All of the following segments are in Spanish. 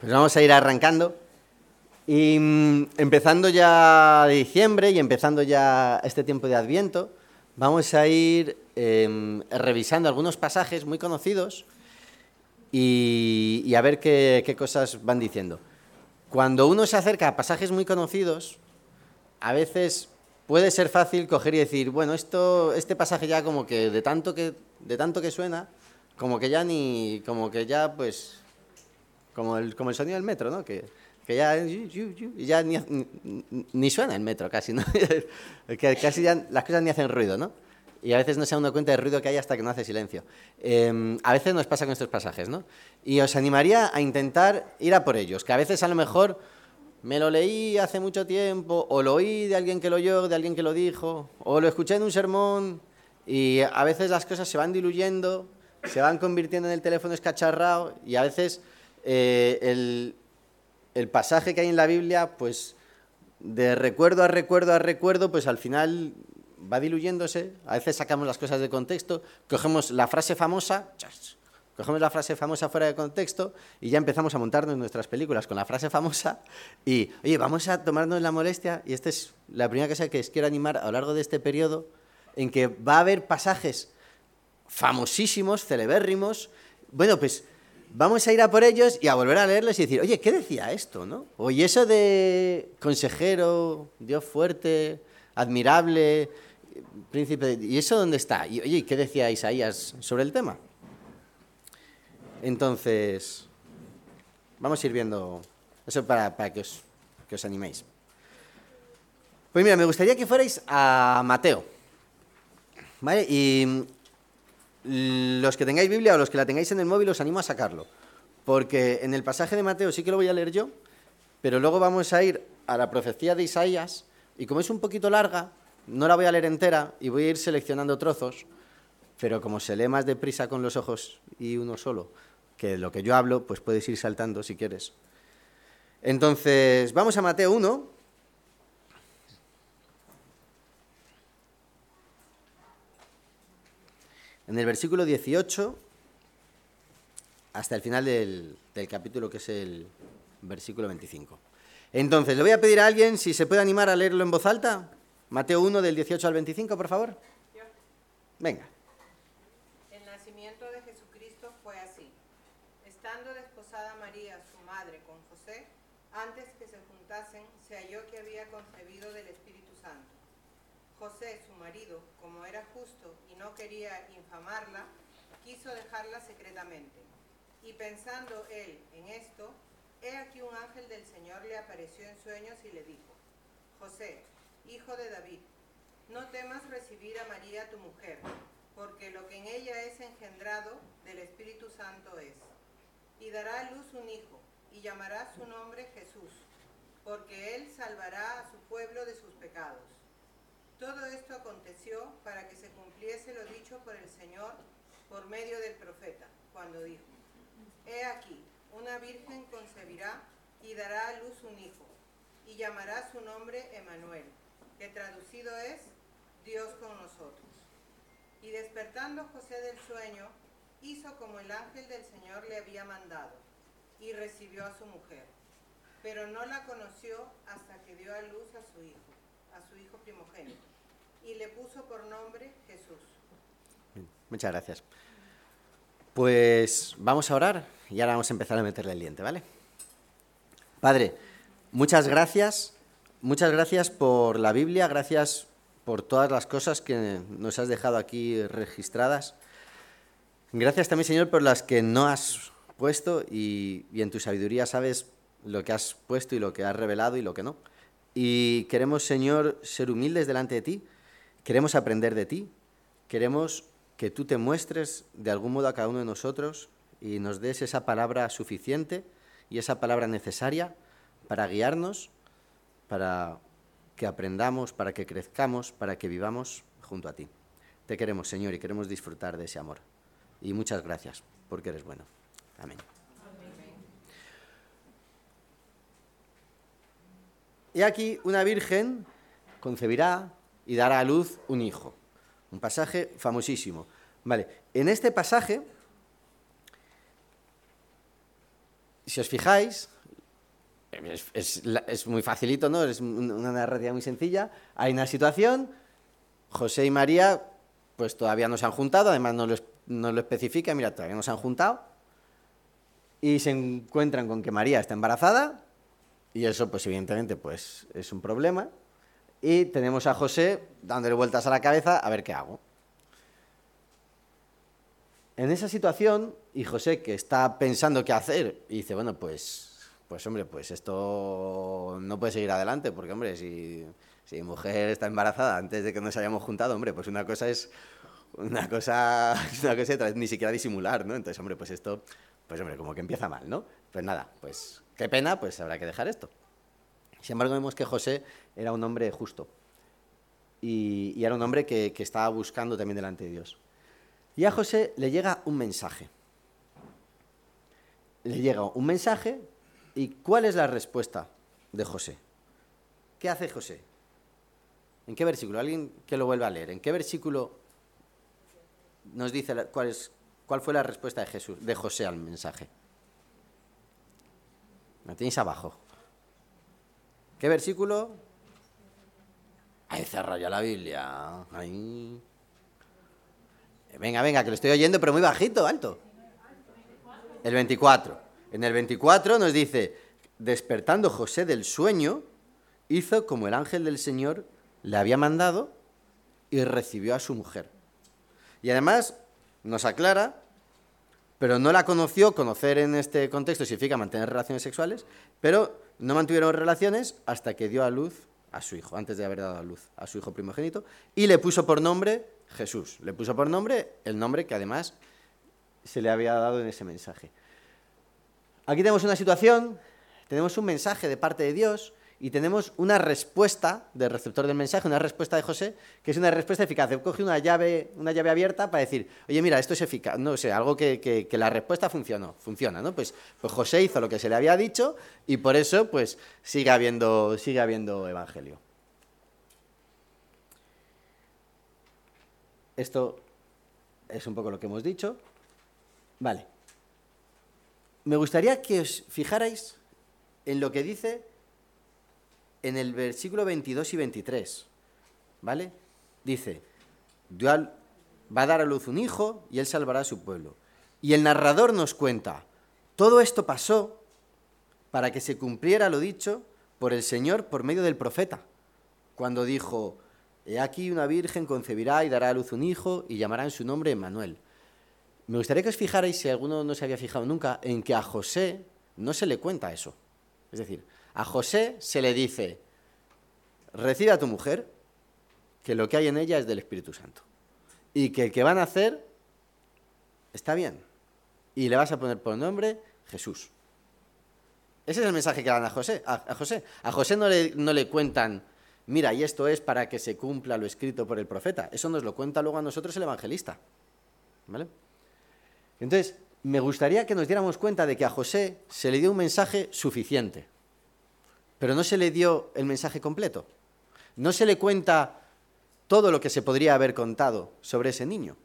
Pues vamos a ir arrancando. Y mm, empezando ya diciembre y empezando ya este tiempo de Adviento, vamos a ir em, revisando algunos pasajes muy conocidos y, a ver qué, qué, cosas van diciendo. Cuando uno se acerca a pasajes muy conocidos, a veces puede ser fácil coger y decir, bueno, esto, este pasaje ya como que de tanto que, de tanto que suena, como que ya ni, como que ya pues como el, como el sonido del metro, ¿no? Que, que ya, ya ni, ni, suena el metro casi, ¿no? que casi ya las cosas ni hacen ruido, ¿no? Y a veces no se da uno cuenta del ruido que hay hasta que no hace silencio. Em, a veces nos pasa con estos pasajes, ¿no? Y os animaría a intentar ir a por ellos, que a veces a lo mejor me lo leí hace mucho tiempo, o lo oí de alguien que lo oyó, de alguien que lo dijo, o lo escuché en un sermón, y a veces las cosas se van diluyendo, se van convirtiendo en el teléfono escacharrado, y a veces eh, el, pasaje que hay en la Biblia, pues de recuerdo a recuerdo a recuerdo, pues al final va diluyéndose. A veces sacamos las cosas de contexto, cogemos la frase famosa, cogemos la frase famosa fuera de contexto y ya empezamos a montarnos nuestras películas con la frase famosa y, oye, vamos a tomarnos la molestia, y esta es la primera cosa que os quiero animar a lo largo de este periodo, en que va a haber pasajes famosísimos, celebérrimos, bueno, pues vamos a ir a por ellos y a volver a leerlos y decir, oye, ¿qué decía esto? ¿no? Oye, eso de consejero, Dios fuerte, admirable, príncipe, ¿y eso dónde está? Y oye, ¿qué decía Isaías sobre el tema? Entonces, vamos a ir viendo eso para, que, os, que os animéis. Pues mira, me gustaría que fuerais a Mateo. ¿Vale? Y los que tengáis Biblia o los que la tengáis en el móvil os animo a sacarlo, porque en el pasaje de Mateo sí que lo voy a leer yo, pero luego vamos a ir a la profecía de Isaías y como es un poquito larga, no la voy a leer entera y voy a ir seleccionando trozos, pero como se lee más deprisa con los ojos y uno solo, que lo que yo hablo, pues puedes ir saltando si quieres. Entonces, vamos a Mateo 1, en el versículo 18 hasta el final del, capítulo, que es el versículo 25. Entonces, le voy a pedir a alguien si se puede animar a leerlo en voz alta. Mateo 1 del 18 al 25, por favor. Venga. El nacimiento de Jesucristo fue así. Estando desposada María, su madre, con José, antes que se juntasen, se halló que había concebido del Espíritu Santo. José, su marido, como era justo y no quería infamarla, quiso dejarla secretamente. Y pensando él en esto, he aquí un ángel del Señor le apareció en sueños y le dijo, José, hijo de David, no temas recibir a María tu mujer, porque lo que en ella es engendrado del Espíritu Santo es. Y dará a luz un hijo, y llamará su nombre Jesús, porque él salvará a su pueblo de sus pecados. Todo esto aconteció para que se cumpliese lo dicho por el Señor por medio del profeta, cuando dijo, He aquí, una virgen concebirá y dará a luz un hijo, y llamará su nombre Emanuel, que traducido es Dios con nosotros. Y despertando José del sueño, hizo como el ángel del Señor le había mandado, y recibió a su mujer, pero no la conoció hasta que dio a luz a su hijo a su hijo primogénito y le puso por nombre Jesús. Muchas gracias. Pues vamos a orar y ahora vamos a empezar a meterle el diente, ¿vale? Padre, muchas gracias, muchas gracias por la Biblia, gracias por todas las cosas que nos has dejado aquí registradas. Gracias también, Señor, por las que no has puesto y, y en tu sabiduría sabes lo que has puesto y lo que has revelado y lo que no. Y queremos, Señor, ser humildes delante de ti, queremos aprender de ti, queremos que tú te muestres de algún modo a cada uno de nosotros y nos des esa palabra suficiente y esa palabra necesaria para guiarnos, para que aprendamos, para que crezcamos, para que vivamos junto a ti. Te queremos, Señor, y queremos disfrutar de ese amor. Y muchas gracias, porque eres bueno. Amén. Y aquí una virgen concebirá y dará a luz un hijo. Un pasaje famosísimo. Vale, en este pasaje si os fijáis, es, muy facilito, ¿no? Es una narrativa muy sencilla. Hay una situación, José y María, pues todavía no se han juntado, además no lo, no lo especifica, mira, todavía no se han juntado, y se encuentran con que María está embarazada, y eso, pues evidentemente, pues es un problema. Y tenemos a José dándole vueltas a la cabeza a ver qué hago. En esa situación, y José que está pensando qué hacer, y dice, bueno, pues, pues hombre, pues esto no puede seguir adelante, porque hombre, si, si mujer está embarazada antes de que nos hayamos juntado, hombre, pues una cosa es una cosa, una cosa ni siquiera disimular, ¿no? Entonces, hombre, pues esto, pues hombre, como que empieza mal, ¿no? Pues nada, pues qué pena, pues habrá que dejar esto. Sin embargo, vemos que José era un hombre justo y, era un hombre que estaba buscando también delante de Dios. Y a José le llega un mensaje. Le llega un mensaje y ¿cuál es la respuesta de José? ¿Qué hace José? ¿En qué versículo? Alguien que lo vuelva a leer. ¿En qué versículo nos dice cuál, cuál fue la respuesta de, Jesús, de José al mensaje? La tenéis abajo. ¿Qué versículo? Ahí cerra ya la Biblia. Ahí. Venga, venga, que lo estoy oyendo, pero muy bajito, alto. El 24. En el 24 nos dice, despertando José del sueño, hizo como el ángel del Señor le había mandado y recibió a su mujer. Y además nos aclara, pero no la conoció, conocer en este contexto significa mantener relaciones sexuales, pero no mantuvieron relaciones hasta que dio a luz a su hijo, antes de haber dado a luz a su hijo primogénito, y le puso por nombre Jesús. Le puso por nombre el nombre que además se le había dado en ese mensaje. Aquí tenemos una situación, tenemos un mensaje de parte de Dios y tenemos una respuesta del receptor del mensaje, una respuesta de José, que es una respuesta eficaz. Coge una llave, una llave abierta para decir, oye, mira, esto es eficaz, no sé, algo que, la respuesta funcionó, funciona, ¿no? Pues, pues José hizo lo que se le había dicho y por eso, pues, sigue habiendo, sigue habiendo evangelio. Esto es un poco lo que hemos dicho. Vale. Me gustaría que os fijarais en lo que dice en el versículo 22 y 23. ¿Vale? Dice, va a dar a luz un hijo y él salvará a su pueblo. Y el narrador nos cuenta, todo esto pasó para que se cumpliera lo dicho por el Señor por medio del profeta, cuando dijo, He aquí una virgen concebirá y dará a luz un hijo y llamarán su nombre Emmanuel. Me gustaría que os fijarais, si alguno no se había fijado nunca, en que a José no se le cuenta eso. Es decir, a José se le dice, recibe a tu mujer, que lo que hay en ella es del Espíritu Santo. Y que el que van a hacer está bien. Y le vas a poner por nombre Jesús. Ese es el mensaje que dan a José. A, José, a José no, le, no le cuentan mira, y esto es para que se cumpla lo escrito por el profeta. Eso nos lo cuenta luego a nosotros el evangelista. ¿Vale? Entonces, me gustaría que nos diéramos cuenta de que a José se le dio un mensaje suficiente, pero no se le dio el mensaje completo. No se le cuenta todo lo que se podría haber contado sobre ese niño.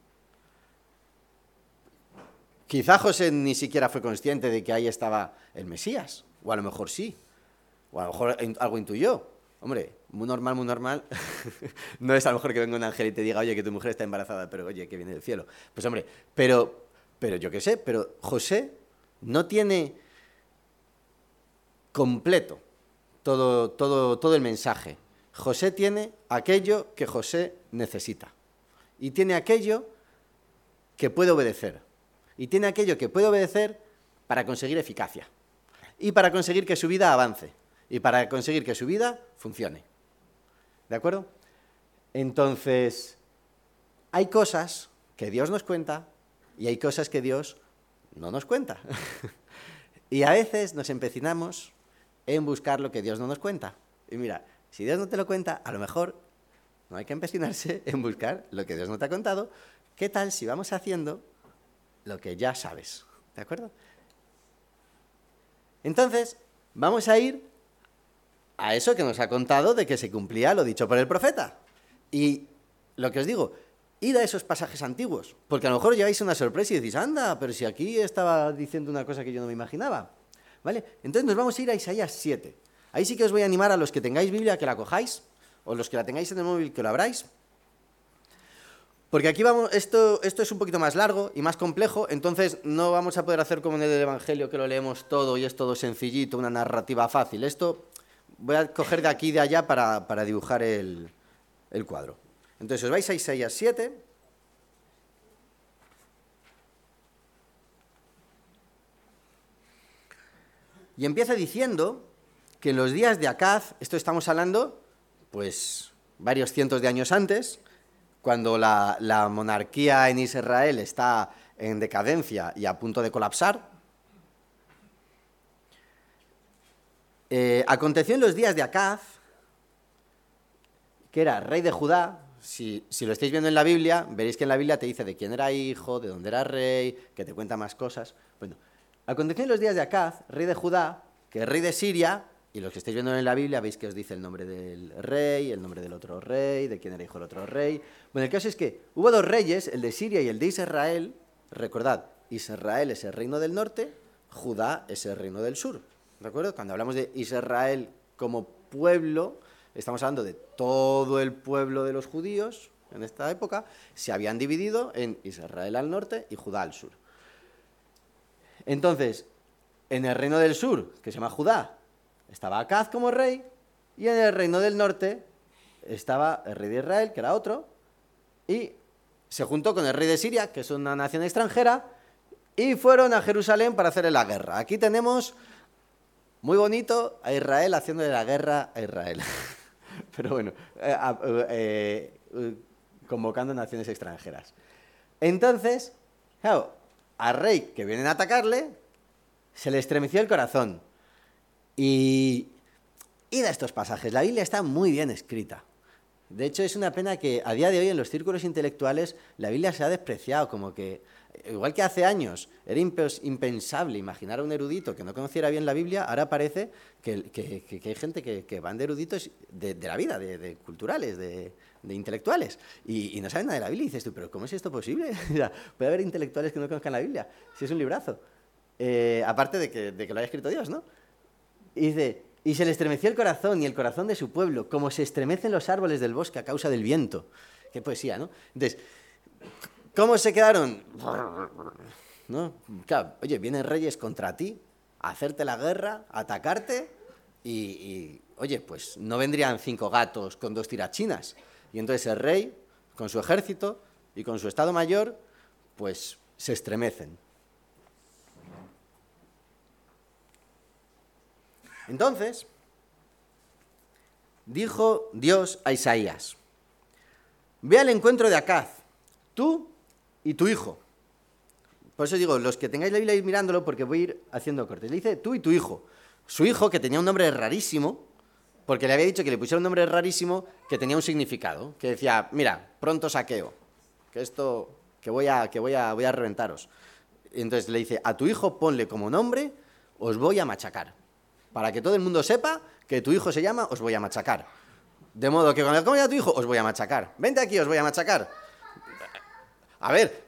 Quizá José ni siquiera fue consciente de que ahí estaba el Mesías, o a lo mejor sí, o a lo mejor algo intuyó, Hombre, muy normal, muy normal. no es a lo mejor que venga un ángel y te diga, oye, que tu mujer está embarazada, pero oye, que viene del cielo. Pues hombre, pero, pero yo qué sé, pero José no tiene completo todo, todo, todo el mensaje. José tiene aquello que José necesita. Y tiene aquello que puede obedecer. Y tiene aquello que puede obedecer para conseguir eficacia. Y para conseguir que su vida avance y para conseguir que su vida funcione. ¿De acuerdo? Entonces, hay cosas que Dios nos cuenta y hay cosas que Dios no nos cuenta. y a veces nos empecinamos en buscar lo que Dios no nos cuenta. Y mira, si Dios no te lo cuenta, a lo mejor no hay que empecinarse en buscar lo que Dios no te ha contado. ¿Qué tal si vamos haciendo lo que ya sabes? ¿De acuerdo? Entonces, vamos a ir a eso que nos ha contado de que se cumplía lo dicho por el profeta. Y lo que os digo, id a esos pasajes antiguos, porque a lo mejor lleváis una sorpresa y decís, anda, pero si aquí estaba diciendo una cosa que yo no me imaginaba. ¿Vale? Entonces nos vamos a ir a Isaías 7. Ahí sí que os voy a animar a los que tengáis Biblia que la cojáis, o los que la tengáis en el móvil que lo abráis. Porque aquí vamos, esto, esto es un poquito más largo y más complejo, entonces no vamos a poder hacer como en el Evangelio que lo leemos todo y es todo sencillito, una narrativa fácil. Esto voy a coger de aquí y de allá para, para dibujar el, el cuadro. Entonces os vais a Isaías 7. Y empieza diciendo que en los días de Acaz, esto estamos hablando, pues varios cientos de años antes, cuando la, monarquía en Israel está en decadencia y a punto de colapsar. Eh, aconteció en los días de Acaz, que era rey de Judá. Si, si, lo estáis viendo en la Biblia, veréis que en la Biblia te dice de quién era hijo, de dónde era rey, que te cuenta más cosas. Bueno, aconteció en los días de Acaz, rey de Judá, que rey de Siria y los que estáis viendo en la Biblia veis que os dice el nombre del rey, el nombre del otro rey, de quién era hijo del otro rey. Bueno, el caso es que hubo dos reyes, el de Siria y el de Israel. Recordad, Israel es el reino del norte, Judá es el reino del sur. ¿De acuerdo? Cuando hablamos de Israel como pueblo, estamos hablando de todo el pueblo de los judíos en esta época, se habían dividido en Israel al norte y Judá al sur. Entonces, en el reino del sur, que se llama Judá, estaba Acaz como rey y en el reino del norte estaba el rey de Israel, que era otro, y se juntó con el rey de Siria, que es una nación extranjera, y fueron a Jerusalén para hacerle la guerra. Aquí tenemos muy bonito a Israel haciéndole la guerra a Israel. Pero bueno, eh, eh, eh, convocando naciones extranjeras. Entonces, claro, al rey que vienen a atacarle, se le estremeció el corazón. Y, y de estos pasajes, la Biblia está muy bien escrita. De hecho, es una pena que a día de hoy en los círculos intelectuales la Biblia se ha despreciado, como que, igual que hace años era impensable imaginar a un erudito que no conociera bien la Biblia, ahora parece que, hay gente que, van de eruditos de, la vida, de, culturales, de, intelectuales, y, no saben nada de la Biblia. Y dices tú, pero ¿cómo es esto posible? Puede haber intelectuales que no conozcan la Biblia, si es un librazo. Eh, aparte de que, de que lo haya escrito Dios, ¿no? Y dice, y se le estremeció el corazón y el corazón de su pueblo, como se estremecen los árboles del bosque a causa del viento. Qué poesía, ¿no? Entonces, ¿cómo se quedaron? ¿No? Claro, oye, vienen reyes contra ti a hacerte la guerra, a atacarte, y, oye, pues no vendrían cinco gatos con dos tirachinas. Y entonces el rey, con su ejército y con su estado mayor, pues se estremecen. Entonces, dijo Dios a Isaías, ve al encuentro de Acaz, tú y tu hijo. Por eso digo, los que tengáis la Biblia ir mirándolo, porque voy a ir haciendo cortes. Le dice tú y tu hijo. Su hijo, que tenía un nombre rarísimo, porque le había dicho que le pusiera un nombre rarísimo que tenía un significado, que decía, mira, pronto saqueo, que esto, que voy a, que voy a, voy a reventaros. Entonces le dice, a tu hijo ponle como nombre, os voy a machacar para que todo el mundo sepa que tu hijo se llama, os voy a machacar. De modo que cuando llama tu hijo, os voy a machacar. Vente aquí, os voy a machacar. A ver,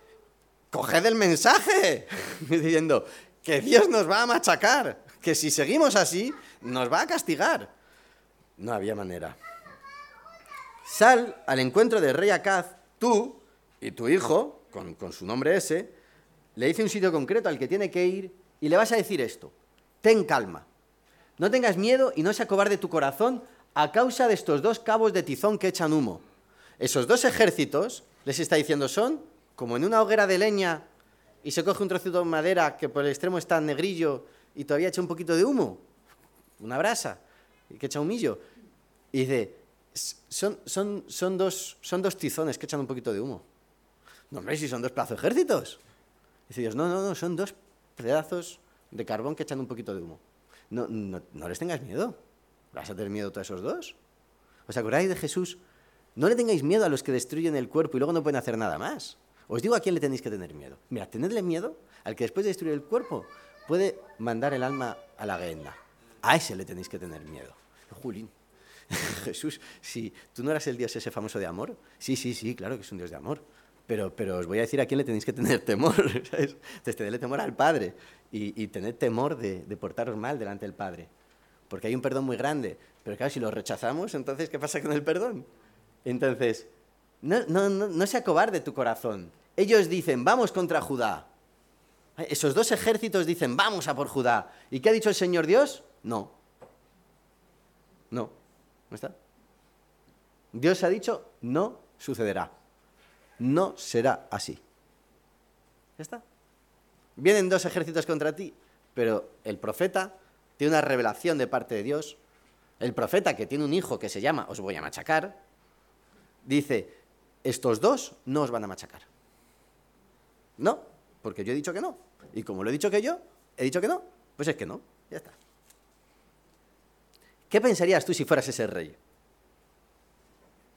coged el mensaje diciendo que Dios nos va a machacar, que si seguimos así, nos va a castigar. No había manera. Sal al encuentro del rey Acaz, tú y tu hijo, con, con su nombre ese, le dice un sitio concreto al que tiene que ir y le vas a decir esto. Ten calma no tengas miedo y no se acobarde tu corazón a causa de estos dos cabos de tizón que echan humo. Esos dos ejércitos, les está diciendo, son como en una hoguera de leña y se coge un trocito de madera que por el extremo está negrillo y todavía echa un poquito de humo, una brasa, que echa humillo. Y dice, son, son, son, dos, son dos tizones que echan un poquito de humo. No, hombre, si son dos pedazos de ejércitos. Dice Dios, no, no, no, son dos pedazos de carbón que echan un poquito de humo. No, no, les tengas miedo. ¿Vas a tener miedo a esos dos? ¿Os acordáis de Jesús? No le tengáis miedo a los que destruyen el cuerpo y luego no pueden hacer nada más. Os digo a quién le tenéis que tener miedo. Mira, tenedle miedo al que después de destruir el cuerpo puede mandar el alma a la guenda. A ese le tenéis que tener miedo. Julín. Jesús, si tú no eras el Dios ese famoso de amor. Sí, sí, sí, claro que es un Dios de amor. Pero, pero os voy a decir a quién le tenéis que tener temor. ¿sabes? Entonces, tenerle temor al Padre y, tener temor de, portaros mal delante del Padre. Porque hay un perdón muy grande. Pero claro, si lo rechazamos, entonces, ¿qué pasa con el perdón? Entonces, no, no, no, no se tu corazón. Ellos dicen, vamos contra Judá. Esos dos ejércitos dicen, vamos a por Judá. ¿Y qué ha dicho el Señor Dios? No. No. ¿No está? Dios ha dicho, no sucederá. No será así. ¿Ya está? Vienen dos ejércitos contra ti, pero el profeta tiene una revelación de parte de Dios. El profeta que tiene un hijo que se llama, os voy a machacar, dice, estos dos no os van a machacar. No, porque yo he dicho que no. Y como lo he dicho que yo, he dicho que no, pues es que no. Ya está. ¿Qué pensarías tú si fueras ese rey?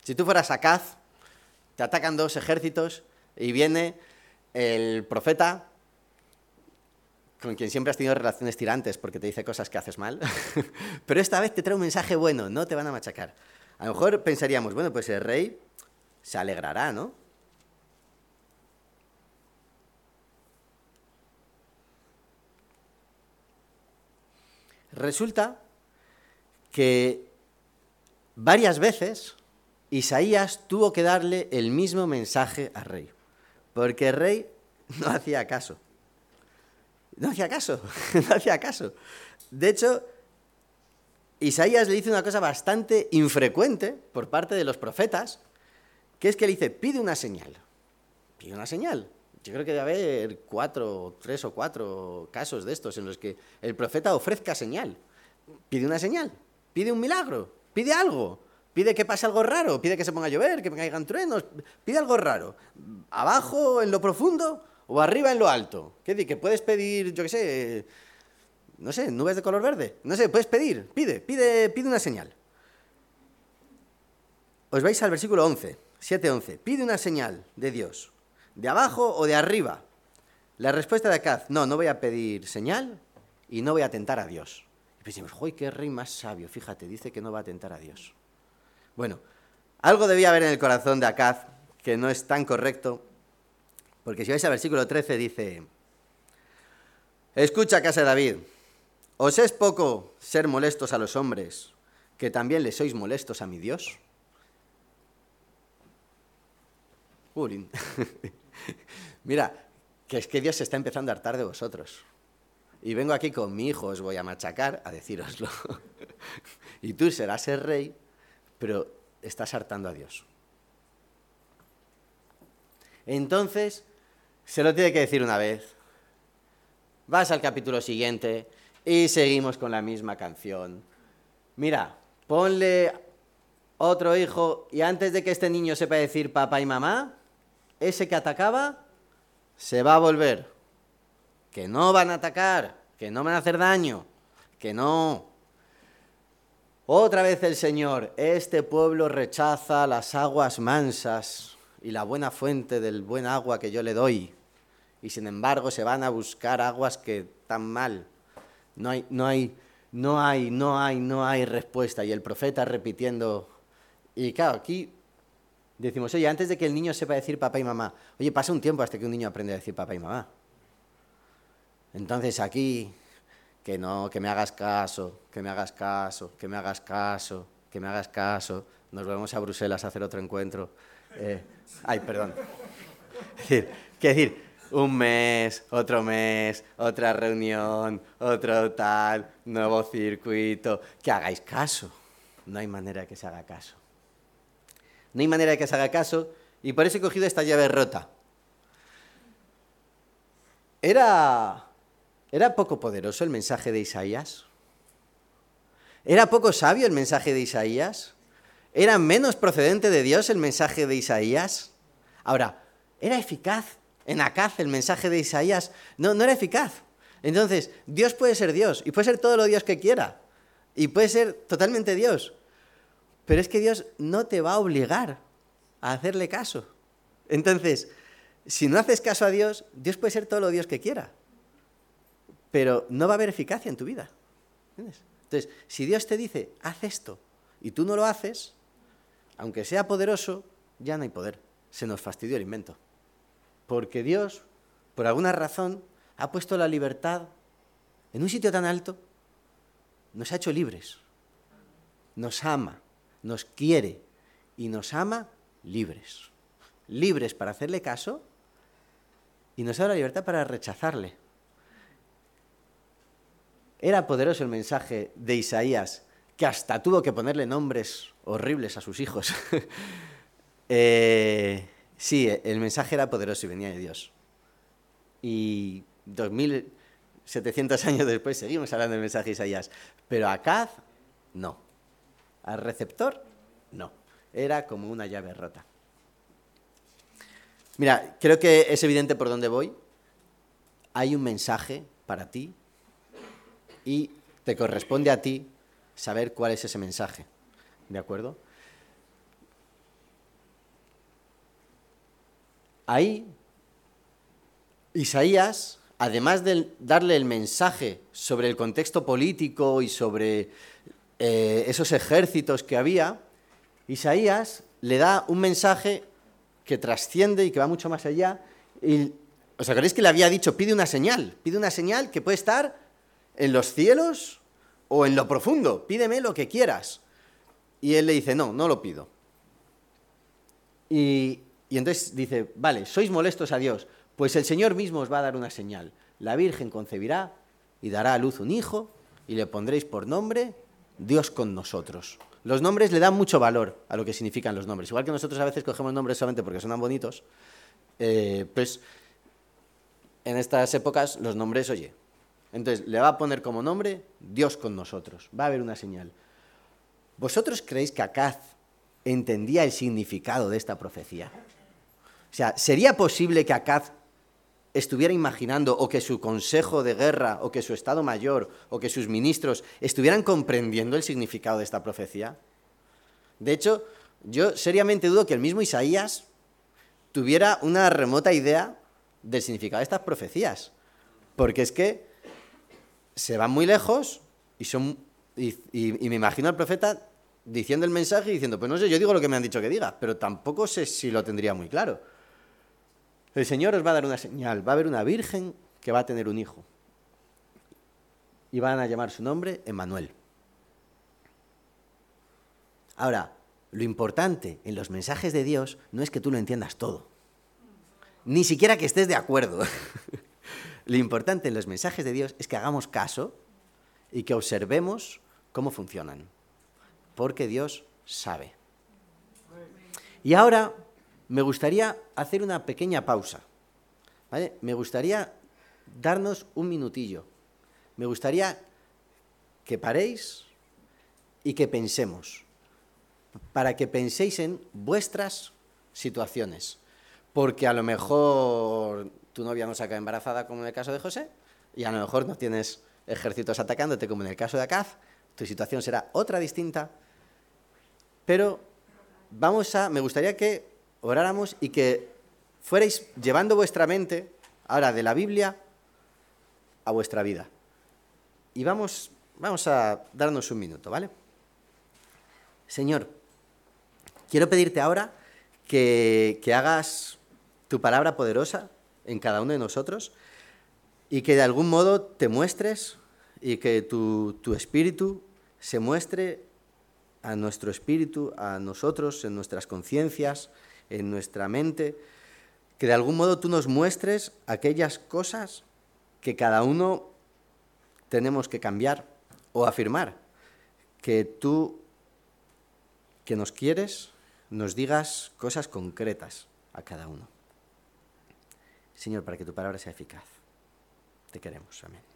Si tú fueras Acaz, te atacan dos ejércitos y viene el profeta con quien siempre has tenido relaciones tirantes porque te dice cosas que haces mal, pero esta vez te trae un mensaje bueno, no te van a machacar. A lo mejor pensaríamos, bueno, pues el rey se alegrará, ¿no? Resulta que varias veces Isaías tuvo que darle el mismo mensaje al rey, porque el rey no hacía caso. No hacía caso, no hacía caso. De hecho, Isaías le dice una cosa bastante infrecuente por parte de los profetas, que es que le dice, pide una señal. Pide una señal. Yo creo que debe haber cuatro, tres o cuatro casos de estos en los que el profeta ofrezca señal. Pide una señal, pide un milagro, pide algo, pide que pase algo raro, pide que se ponga a llover, que caigan truenos, pide algo raro. Abajo, en lo profundo, o arriba, en lo alto. ¿Qué decir? Que puedes pedir, yo qué sé, no sé, nubes de color verde. No sé, puedes pedir, pide, pide, pide una señal. Os vais al versículo 11, 7-11. Pide una señal de Dios. ¿De abajo o de arriba? La respuesta de Acaz, no, no voy a pedir señal y no voy a tentar a Dios. Y pensamos, ¡joy, qué rey más sabio! Fíjate, dice que no va a tentar a Dios. Bueno, algo debía haber en el corazón de Acaz que no es tan correcto, porque si vais al versículo 13 dice, escucha casa de David, ¿os es poco ser molestos a los hombres, que también le sois molestos a mi Dios? Mira, que es que Dios se está empezando a hartar de vosotros. Y vengo aquí con mi hijo, os voy a machacar a decíroslo. y tú serás el rey, pero estás hartando a Dios. Entonces, se lo tiene que decir una vez. Vas al capítulo siguiente y seguimos con la misma canción. Mira, ponle otro hijo y antes de que este niño sepa decir papá y mamá, ese que atacaba se va a volver. Que no van a atacar, que no van a hacer daño, que no. Otra vez el Señor, este pueblo rechaza las aguas mansas y la buena fuente del buen agua que yo le doy. Y sin embargo se van a buscar aguas que están mal. No hay, no hay, no hay, no hay, no hay respuesta. Y el profeta repitiendo. Y claro, aquí Decimos, oye, antes de que el niño sepa decir papá y mamá, oye, pasa un tiempo hasta que un niño aprende a decir papá y mamá. Entonces aquí, que no, que me hagas caso, que me hagas caso, que me hagas caso, que me hagas caso. Nos vamos a Bruselas a hacer otro encuentro. Eh, ay, perdón. ¿qué decir? Un mes, otro mes, otra reunión, otro tal, nuevo circuito. Que hagáis caso. No hay manera de que se haga caso. No hay manera de que se haga caso y por eso he cogido esta llave rota. ¿Era, ¿Era poco poderoso el mensaje de Isaías? ¿Era poco sabio el mensaje de Isaías? ¿Era menos procedente de Dios el mensaje de Isaías? Ahora, ¿era eficaz en Acaz el mensaje de Isaías? No, no era eficaz. Entonces, Dios puede ser Dios y puede ser todo lo Dios que quiera. Y puede ser totalmente Dios. Pero es que Dios no te va a obligar a hacerle caso. Entonces, si no haces caso a Dios, Dios puede ser todo lo Dios que quiera. Pero no va a haber eficacia en tu vida. ¿Entiendes? Entonces, si Dios te dice, haz esto, y tú no lo haces, aunque sea poderoso, ya no hay poder. Se nos fastidió el invento. porque Dios, por alguna razón, ha puesto la libertad en un sitio tan alto, nos ha hecho libres, nos ama, nos quiere y nos ama libres. Libres para hacerle caso y nos da la libertad para rechazarle. Era poderoso el mensaje de Isaías, que hasta tuvo que ponerle nombres horribles a sus hijos. Eh, sí, el mensaje era poderoso y venía de Dios. Y 2700 años después seguimos hablando del mensaje de Isaías. Pero a Caz, no. Al receptor, no. Era como una llave rota. Mira, creo que es evidente por dónde voy. Hay un mensaje para ti y te corresponde a ti saber cuál es ese mensaje. ¿De acuerdo? Ahí, Isaías, además de darle el mensaje sobre el contexto político y sobre eh, esos ejércitos que había, Isaías le da un mensaje que trasciende y que va mucho más allá. Y, ¿Os acordáis que le había dicho, pide una señal? Pide una señal que puede estar en los cielos o en lo profundo. Pídeme lo que quieras. Y él le dice, no, no lo pido. Y, entonces dice, vale, sois molestos a Dios, pues el Señor mismo os va a dar una señal. La Virgen concebirá y dará a luz un hijo y le pondréis por nombre Dios con nosotros. Los nombres le dan mucho valor a lo que significan los nombres. Igual que nosotros a veces cogemos nombres solamente porque suenan bonitos, eh, pues en estas épocas los nombres, oye, entonces le va a poner como nombre Dios con nosotros. Va a haber una señal. ¿Vosotros creéis que Acaz entendía el significado de esta profecía? O sea, ¿sería posible que Acaz estuviera imaginando o que su consejo de guerra o que su Estado Mayor o que sus ministros estuvieran comprendiendo el significado de esta profecía? De hecho, yo seriamente dudo que el mismo Isaías tuviera una remota idea del significado de estas profecías. Porque es que se van muy lejos y, son, y, me imagino al profeta diciendo el mensaje y diciendo, pues no sé, yo digo lo que me han dicho que diga, pero tampoco sé si lo tendría muy claro. El Señor os va a dar una señal. Va a haber una virgen que va a tener un hijo. Y van a llamar su nombre Emmanuel. Ahora, lo importante en los mensajes de Dios no es que tú lo entiendas todo. Ni siquiera que estés de acuerdo. lo importante en los mensajes de Dios es que hagamos caso y que observemos cómo funcionan. Porque Dios sabe. Y ahora me gustaría hacer una pequeña pausa. Me gustaría darnos un minutillo. Me gustaría que paréis y que pensemos, para que penséis en vuestras situaciones. Porque a lo mejor tu novia no saca embarazada como en el caso de José, y a lo mejor no tienes ejércitos atacándote como en el caso de Acaz, tu situación será otra distinta, pero vamos a, me gustaría que oráramos y que fuerais llevando vuestra mente ahora de la Biblia a vuestra vida. Y vamos, vamos a darnos un minuto, ¿vale? Señor, quiero pedirte ahora que, que hagas tu palabra poderosa en cada uno de nosotros y que de algún modo te muestres y que tu, tu espíritu se muestre a nuestro espíritu, a nosotros, en nuestras conciencias, en nuestra mente, que de algún modo tú nos muestres aquellas cosas que cada uno tenemos que cambiar o afirmar, que tú que nos quieres nos digas cosas concretas a cada uno. Señor, para que tu palabra sea eficaz. Te queremos. Amén.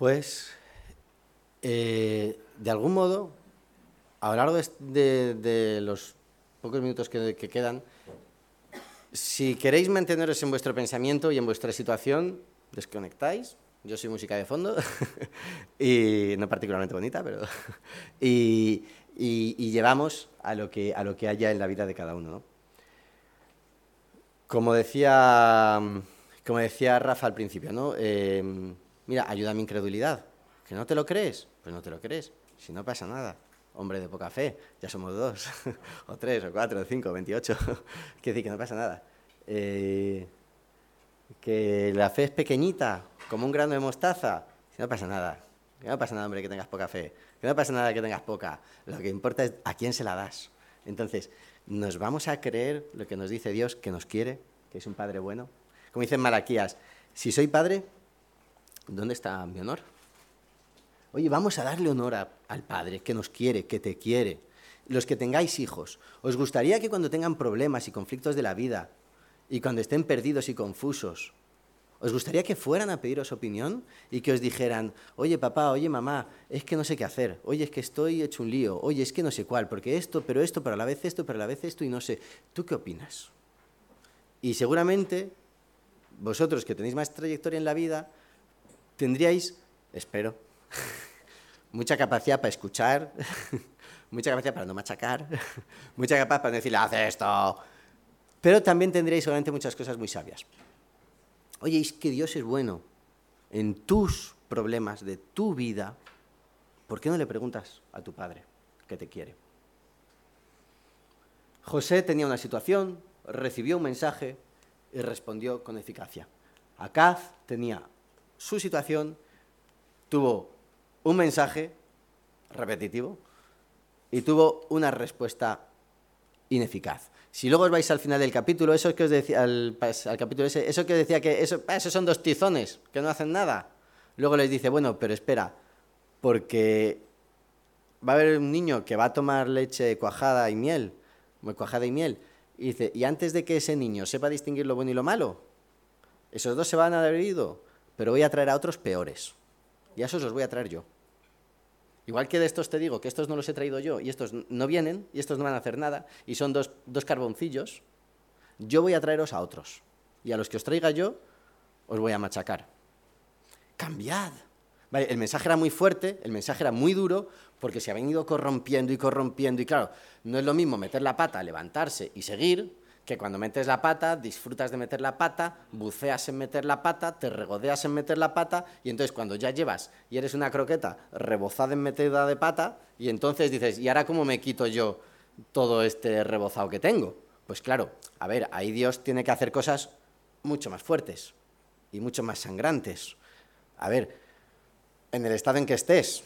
Pues, eh, de algún modo, a lo largo de, los pocos minutos que, que, quedan, si queréis manteneros en vuestro pensamiento y en vuestra situación, desconectáis. Yo soy música de fondo, y no particularmente bonita, pero... y, llevamos a lo, que, a lo que haya en la vida de cada uno. ¿no? Como decía, como decía Rafa al principio, ¿no? Eh, mira, ayuda a mi incredulidad. ¿Que no te lo crees? Pues no te lo crees. Si no pasa nada. Hombre de poca fe, ya somos dos, o tres, o cuatro, o cinco, veintiocho. Quiere decir que no pasa nada. Eh, que la fe es pequeñita, como un grano de mostaza. Si no pasa nada. Que no pasa nada, hombre, que tengas poca fe. Que no pasa nada que tengas poca. Lo que importa es a quién se la das. Entonces, ¿nos vamos a creer lo que nos dice Dios, que nos quiere, que es un Padre bueno? Como dicen Malaquías, si soy Padre, ¿dónde está mi honor? Oye, vamos a darle honor al Padre, que nos quiere, que te quiere. Los que tengáis hijos, ¿os gustaría que cuando tengan problemas y conflictos de la vida, y cuando estén perdidos y confusos, ¿Os gustaría que fueran a pediros opinión y que os dijeran, oye papá, oye mamá, es que no sé qué hacer, oye es que estoy hecho un lío, oye es que no sé cuál, porque esto, pero esto, pero a la vez esto, pero a la vez esto y no sé. ¿Tú qué opinas? Y seguramente vosotros que tenéis más trayectoria en la vida, tendríais, espero, mucha capacidad para escuchar, mucha capacidad para no machacar, mucha capacidad para decirle, haz esto, pero también tendríais seguramente muchas cosas muy sabias. Oye, es que Dios es bueno en tus problemas de tu vida. ¿Por qué no le preguntas a tu padre que te quiere? José tenía una situación, recibió un mensaje y respondió con eficacia. Acaz tenía su situación, tuvo un mensaje repetitivo y tuvo una respuesta ineficaz. Si luego os vais al final del capítulo, eso que os decía, al, al capítulo ese, eso que decía que eso, ah, esos son dos tizones que no hacen nada. Luego les dice, bueno, pero espera, porque va a haber un niño que va a tomar leche cuajada y miel, cuajada y miel, y dice, y antes de que ese niño sepa distinguir lo bueno y lo malo, esos dos se van a haber ido, pero voy a traer a otros peores. Y a esos los voy a traer yo. Igual que de estos te digo que estos no los he traído yo y estos no vienen y estos no van a hacer nada y son dos, dos carboncillos, yo voy a traeros a otros. Y a los que os traiga yo, os voy a machacar. Cambiad. Vale, el mensaje era muy fuerte, el mensaje era muy duro, porque se ha venido corrompiendo y corrompiendo. Y claro, no es lo mismo meter la pata, levantarse y seguir, que cuando metes la pata, disfrutas de meter la pata, buceas en meter la pata, te regodeas en meter la pata, y entonces cuando ya llevas y eres una croqueta rebozada en metida de pata, y entonces dices, ¿y ahora cómo me quito yo todo este rebozado que tengo? Pues claro, a ver, ahí Dios tiene que hacer cosas mucho más fuertes y mucho más sangrantes. A ver, en el estado en que estés,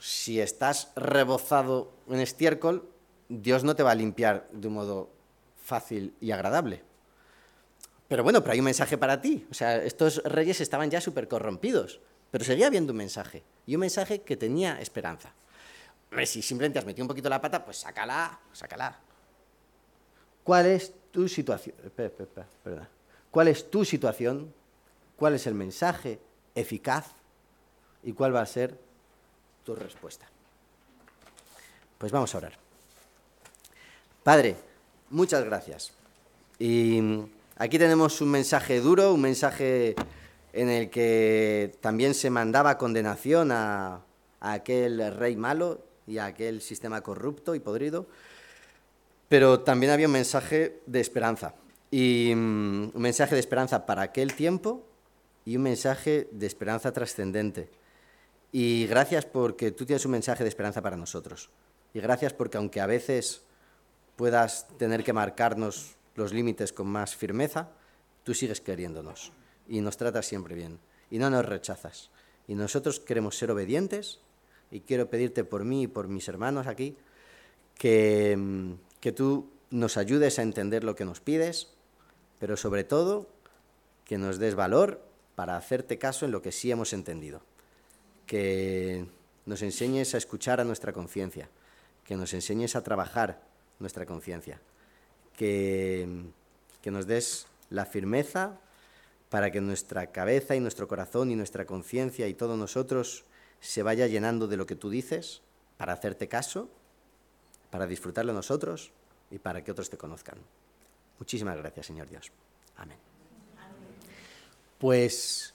si estás rebozado en estiércol, Dios no te va a limpiar de un modo fácil y agradable. Pero bueno, pero hay un mensaje para ti. O sea, estos reyes estaban ya súper corrompidos, pero seguía habiendo un mensaje. Y un mensaje que tenía esperanza. Si simplemente has metido un poquito la pata, pues sácala, sácala. ¿Cuál es tu situación? ¿Cuál es tu situación? ¿Cuál es el mensaje eficaz? ¿Y cuál va a ser tu respuesta? Pues vamos a orar. Padre, muchas gracias. Y aquí tenemos un mensaje duro, un mensaje en el que también se mandaba condenación a, aquel rey malo y a aquel sistema corrupto y podrido, pero también había un mensaje de esperanza. Y mm, un mensaje de esperanza para aquel tiempo y un mensaje de esperanza trascendente. Y gracias porque tú tienes un mensaje de esperanza para nosotros. Y gracias porque aunque a veces puedas tener que marcarnos los límites con más firmeza, tú sigues queriéndonos y nos tratas siempre bien y no nos rechazas. Y nosotros queremos ser obedientes y quiero pedirte por mí y por mis hermanos aquí que, mm, que tú nos ayudes a entender lo que nos pides, pero sobre todo que nos des valor para hacerte caso en lo que sí hemos entendido. Que nos enseñes a escuchar a nuestra conciencia, que nos enseñes a trabajar nuestra conciencia. Que, que nos des la firmeza para que nuestra cabeza y nuestro corazón y nuestra conciencia y todos nosotros se vaya llenando de lo que tú dices, para hacerte caso, para disfrutarlo nosotros y para que otros te conozcan. Muchísimas gracias, Señor Dios. Amén. Pues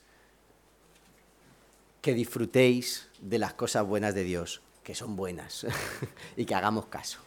que disfrutéis de las cosas buenas de Dios, que son buenas, y que hagamos caso.